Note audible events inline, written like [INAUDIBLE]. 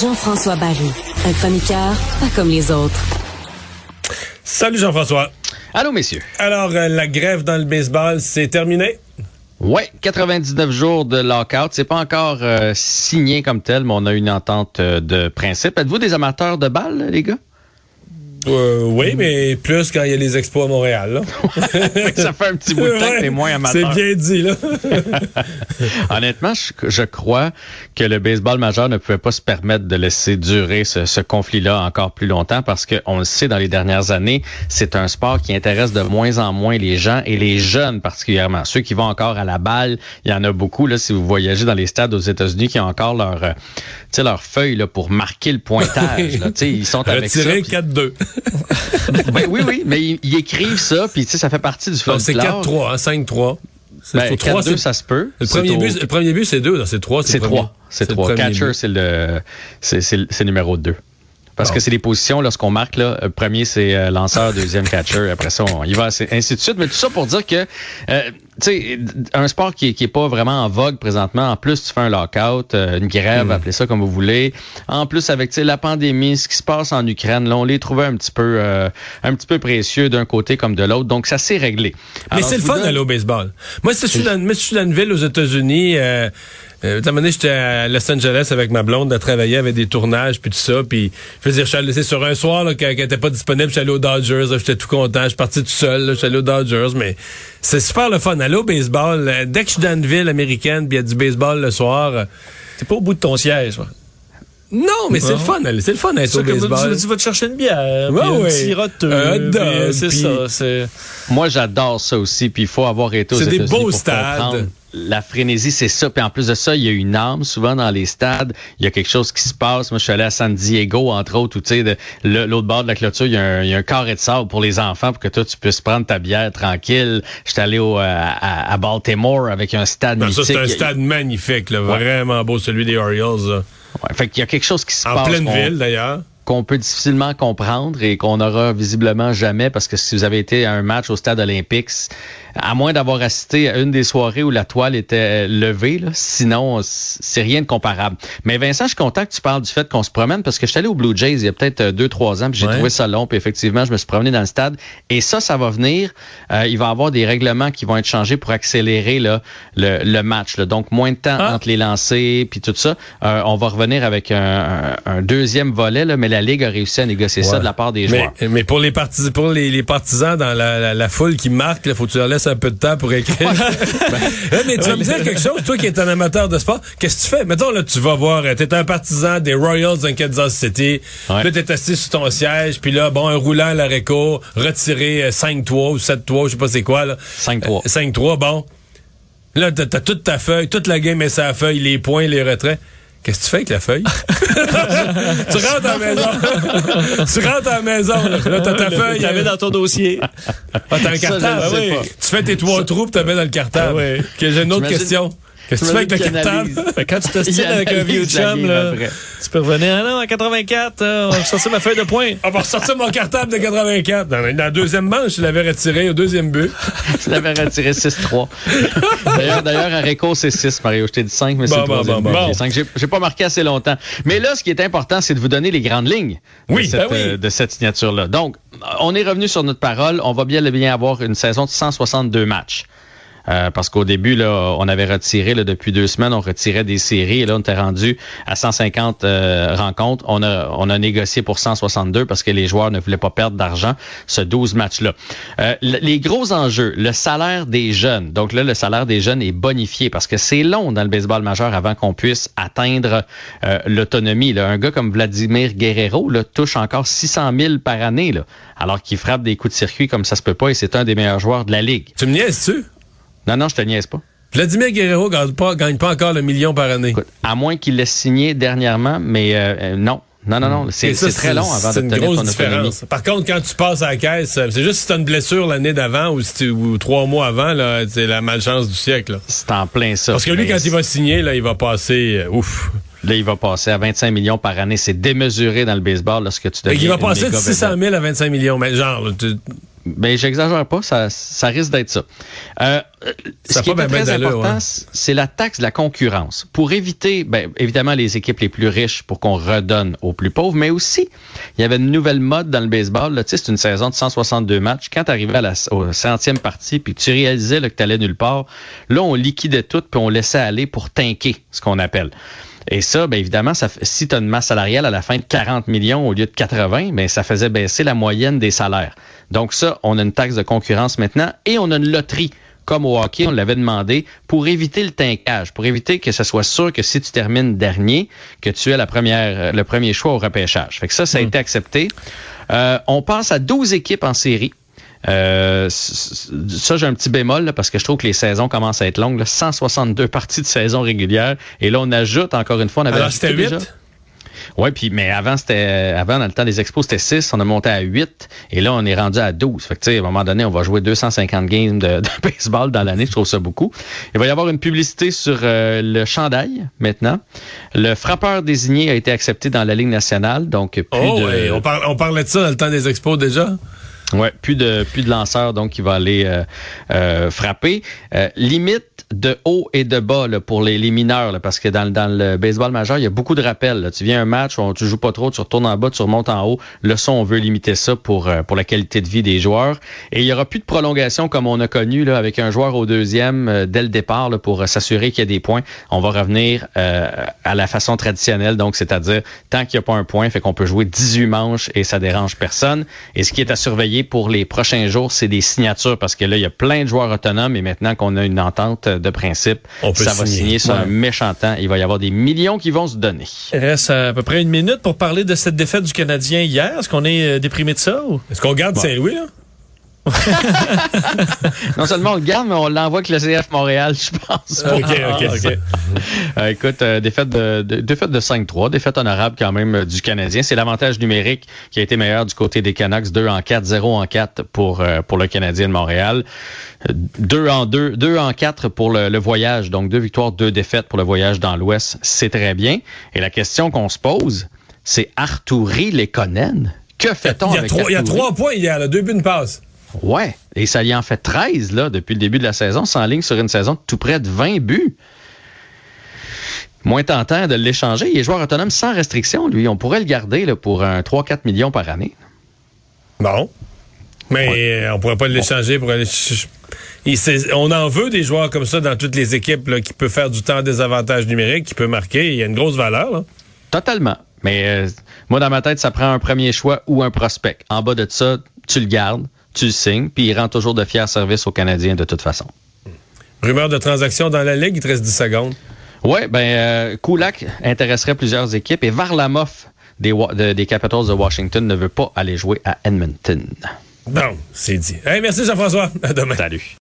Jean-François Barry, un chroniqueur pas comme les autres. Salut Jean-François. Allô, messieurs. Alors, euh, la grève dans le baseball, c'est terminé? Ouais, 99 jours de lockout. C'est pas encore euh, signé comme tel, mais on a une entente euh, de principe. Êtes-vous des amateurs de balles, les gars? Euh, oui, mais plus quand il y a les expos à Montréal. Là. [LAUGHS] ça fait un petit bout de temps que t'es moins amateur. C'est bien dit, là. [LAUGHS] Honnêtement, je, je, crois que le baseball majeur ne pouvait pas se permettre de laisser durer ce, ce conflit-là encore plus longtemps parce qu'on le sait dans les dernières années, c'est un sport qui intéresse de moins en moins les gens et les jeunes particulièrement. Ceux qui vont encore à la balle, il y en a beaucoup. Là, si vous voyagez dans les stades aux États-Unis qui ont encore leur, euh, leur feuille là, pour marquer le pointage. Là, [LAUGHS] ils sont avec ça. 4-2. Ben, oui, oui, mais ils, ils écrivent ça, puis ça fait partie du folklore. C'est 4-3, hein, 5-3. Ben, 4-2, ça se peut. Le premier, au... but, le premier but, c'est 2, c'est 3. C'est 3. C'est 3. Catcher, c'est le, c'est numéro 2. Parce que c'est les positions, lorsqu'on marque, là, le premier, c'est euh, lanceur, deuxième catcher, après ça, on y va, ainsi de suite. Mais tout ça pour dire que, euh, sais, un sport qui, qui est pas vraiment en vogue présentement, en plus, tu fais un lockout, euh, une grève, mm. appelez ça comme vous voulez. En plus, avec la pandémie, ce qui se passe en Ukraine, là, on les trouvait un petit peu, euh, un petit peu précieux d'un côté comme de l'autre. Donc, ça s'est réglé. Mais c'est le fun d'aller au baseball. Moi, si je suis dans, dans une ville aux États-Unis, euh, euh, un j'étais à Los Angeles avec ma blonde, à travailler avec des tournages puis tout ça, puis je veux dire, je suis allé sur un soir là, qu'elle n'était pas disponible, je suis allé aux Dodgers, j'étais tout content, je suis parti tout seul, je suis allé aux Dodgers, mais c'est super le fun. Aller au baseball, euh, dès que je suis dans une ville américaine, puis il y a du baseball le soir, euh, t'es pas au bout de ton siège. Non, mais c'est le fun, c'est le fun d'être au baseball. Tu, tu, vas te chercher une bière, ouais, un ouais. petit roteux, c'est ça. Moi, j'adore ça aussi, puis il faut avoir été aux C'est des beaux pour stades. Comprendre la frénésie, c'est ça. Puis en plus de ça, il y a une âme souvent dans les stades. Il y a quelque chose qui se passe. Moi, je suis allé à San Diego, entre autres, où tu sais, l'autre bord de la clôture, il y, a un, il y, a un, carré de sable pour les enfants pour que toi, tu puisses prendre ta bière tranquille. J'étais allé au, à, à, Baltimore avec un stade ben, mythique. Ça, c'est un stade magnifique, là, ouais. vraiment beau, celui des Orioles. Là. Ouais, fait qu'il y a quelque chose qui se en passe. En pleine ville, d'ailleurs qu'on peut difficilement comprendre et qu'on n'aura visiblement jamais parce que si vous avez été à un match au stade olympique, à moins d'avoir assisté à une des soirées où la toile était levée, là, sinon c'est rien de comparable. Mais Vincent, je suis content que tu parles du fait qu'on se promène parce que je suis allé au Blue Jays il y a peut-être deux, trois ans, puis j'ai ouais. trouvé ça long, puis effectivement, je me suis promené dans le stade. Et ça, ça va venir. Euh, il va y avoir des règlements qui vont être changés pour accélérer là, le, le match. Là. Donc, moins de temps ah. entre les lancers, puis tout ça. Euh, on va revenir avec un, un, un deuxième volet, là, mais la Ligue a réussi à négocier ouais. ça de la part des mais, joueurs. Mais pour les, partis, pour les, les partisans dans la, la, la foule qui marque, il faut que tu leur laisses un peu de temps pour écrire. [LAUGHS] mais tu vas me dire quelque chose, toi qui es un amateur de sport, qu'est-ce que tu fais? Mettons, là, tu vas voir, t'es un partisan des Royals de Kansas City, ouais. puis t'es assis sur ton siège, puis là, bon, un roulant à l'arrêt court, retiré 5-3 ou 7-3, je sais pas c'est quoi, là. 5-3. 5-3, bon. Là, t'as as toute ta feuille, toute la game est sa feuille, les points, les retraits. Qu'est-ce que tu fais avec la feuille? [LAUGHS] tu rentres à la maison. tu rentres à la maison. Là, là t'as ta feuille. Tu la mets dans ton dossier. Ah, t'as un cartable. Ça, oui. Tu fais tes trois trous tu mets dans le cartable. Ah, oui. okay, J'ai une autre question. Qu'est-ce que tu fais avec le cartable? Quand tu t'ostines avec un vieux chum, là, tu peux revenir. Ah non, en 84, euh, on va sortir ma feuille de points. On va ressortir mon cartable de 84. Dans, dans la deuxième manche, je l'avais retiré au deuxième but. [LAUGHS] je l'avais retiré 6-3. D'ailleurs, d'ailleurs, à Réco, c'est 6, Mario. Je t'ai dit 5, mais c'est bon, le bon, bon, bon. 5. J'ai pas marqué assez longtemps. Mais là, ce qui est important, c'est de vous donner les grandes lignes oui, de, cette, ben oui. euh, de cette signature-là. Donc, on est revenu sur notre parole. On va bien le bien avoir une saison de 162 matchs. Euh, parce qu'au début, là, on avait retiré, là, depuis deux semaines, on retirait des séries. Et là, on était rendu à 150 euh, rencontres. On a, on a négocié pour 162 parce que les joueurs ne voulaient pas perdre d'argent, ce 12 matchs-là. Euh, les gros enjeux, le salaire des jeunes. Donc là, le salaire des jeunes est bonifié parce que c'est long dans le baseball majeur avant qu'on puisse atteindre euh, l'autonomie. Un gars comme Vladimir Guerrero là, touche encore 600 000 par année, là, alors qu'il frappe des coups de circuit comme ça se peut pas et c'est un des meilleurs joueurs de la Ligue. Tu me niaises-tu? Non, non, je te niaise pas. Vladimir Guerrero gagne pas, gagne pas encore le million par année. Écoute, à moins qu'il l'ait signé dernièrement, mais euh, non. Non, non, non. C'est très long avant de une grosse ton différence. autonomie. Par contre, quand tu passes à la caisse, c'est juste si tu as une blessure l'année d'avant ou, si tu, ou trois mois avant, c'est la malchance du siècle. C'est en plein ça. Parce que lui, quand il va signer, là, il va passer euh, ouf. Là, il va passer à 25 millions par année. C'est démesuré dans le baseball lorsque tu deviens Il va passer de méga 600 000 à 25 millions. Mais genre, tu... Ben, j'exagère pas, ça, ça risque d'être ça. Euh, Ça ce qui est très important, ouais. c'est la taxe de la concurrence. Pour éviter, ben, évidemment, les équipes les plus riches pour qu'on redonne aux plus pauvres, mais aussi, il y avait une nouvelle mode dans le baseball. Là, tu sais, c'est une saison de 162 matchs. Quand tu arrivais à la au centième partie, puis que tu réalisais là, que tu allais nulle part, là, on liquidait tout, puis on laissait aller pour tanker, ce qu'on appelle. Et ça, bien évidemment, ça, si tu as une masse salariale à la fin de 40 millions au lieu de 80, ben ça faisait baisser la moyenne des salaires. Donc ça, on a une taxe de concurrence maintenant et on a une loterie. Comme au hockey, on l'avait demandé pour éviter le tinkage, pour éviter que ce soit sûr que si tu termines dernier, que tu aies la première, euh, le premier choix au repêchage. Fait que ça, ça a été accepté. Euh, on passe à 12 équipes en série. Euh, ça, j'ai un petit bémol là, parce que je trouve que les saisons commencent à être longues. là. 162 parties de saison régulière. Et là, on ajoute, encore une fois, on avait Alors, c'était déjà. 8? Oui, puis mais avant c'était avant dans le temps des expos c'était 6, on a monté à 8 et là on est rendu à 12. Fait que tu sais à un moment donné, on va jouer 250 games de, de baseball dans l'année, je trouve ça beaucoup. Il va y avoir une publicité sur euh, le chandail maintenant. Le frappeur désigné a été accepté dans la Ligue nationale, donc plus Oh, de ouais, on, par- on parlait de ça dans le temps des expos déjà. Ouais, plus de plus de lanceurs donc qui va aller euh, euh, frapper. Euh, limite de haut et de bas pour les, les mineurs parce que dans, le- dans le baseball majeur il y a beaucoup de rappels. Tu viens à un match, on, tu joues pas trop, tu retournes en bas, tu remontes en haut. Le son, on veut limiter ça pour pour la qualité de vie des joueurs. Et il y aura plus de prolongation comme on a connu avec un joueur au deuxième dès le départ pour s'assurer qu'il y a des points. On va revenir à la façon traditionnelle, donc c'est-à-dire tant qu'il n'y a pas un point, fait qu'on peut jouer 18 manches et ça dérange personne. Et ce qui est à surveiller pour les prochains jours, c'est des signatures parce que là, il y a plein de joueurs autonomes et maintenant qu'on a une entente de principe, On peut ça va signer. signer sur Ouais. un méchant temps. Il va y avoir des millions qui vont se donner. Il reste à peu près une minute pour parler de cette défaite du Canadien hier. Est-ce qu'on est euh, déprimé de ça? Ou? Est-ce qu'on garde Saint-Louis, là? [LAUGHS] Non seulement on le garde, mais on l'envoie avec le CF Montréal, je pense. OK, OK, Ah, OK. [LAUGHS] Euh, écoute, euh, défaite de, de, défaite de 5-3, défaite honorable quand même euh, du Canadien. C'est l'avantage numérique qui a été meilleur du côté des Canucks. 2 en 4, 0 en 4 pour, euh, pour le Canadien de Montréal. 2 en 2, 2 en 4 pour le, le voyage. Donc deux victoires, deux défaites pour le voyage dans l'Ouest. C'est très bien. Et la question qu'on se pose, c'est Arturi Lekonen? Que fait-on avec il y a trois points hier, deux buts, une passe. Ouais, et ça y en fait 13 là, depuis le début de la saison, sans ligne sur une saison de tout près de 20 buts. Moins tentant de l'échanger. Il est joueur autonome sans restriction, lui. On pourrait le garder là, pour un 3-4 millions par année. Bon. Mais euh, on pourrait pas l'échanger pour aller. il on en veut des joueurs comme ça dans toutes les équipes là, qui peut faire du temps des avantages numériques, qui peut marquer. Il y a une grosse valeur. Là. Totalement. Mais euh, moi, dans ma tête, ça prend un premier choix ou un prospect. En bas de ça, tu le gardes, tu le signes, puis il rend toujours de fiers services aux Canadiens de toute façon. Rumeur de transaction dans la ligue, il te reste 10 secondes. Oui, ben euh, Kulak intéresserait plusieurs équipes et Varlamov des, Wa- de- des Capitals de Washington ne veut pas aller jouer à Edmonton. Bon, c'est dit. Hey, merci Jean-François. À demain. Salut.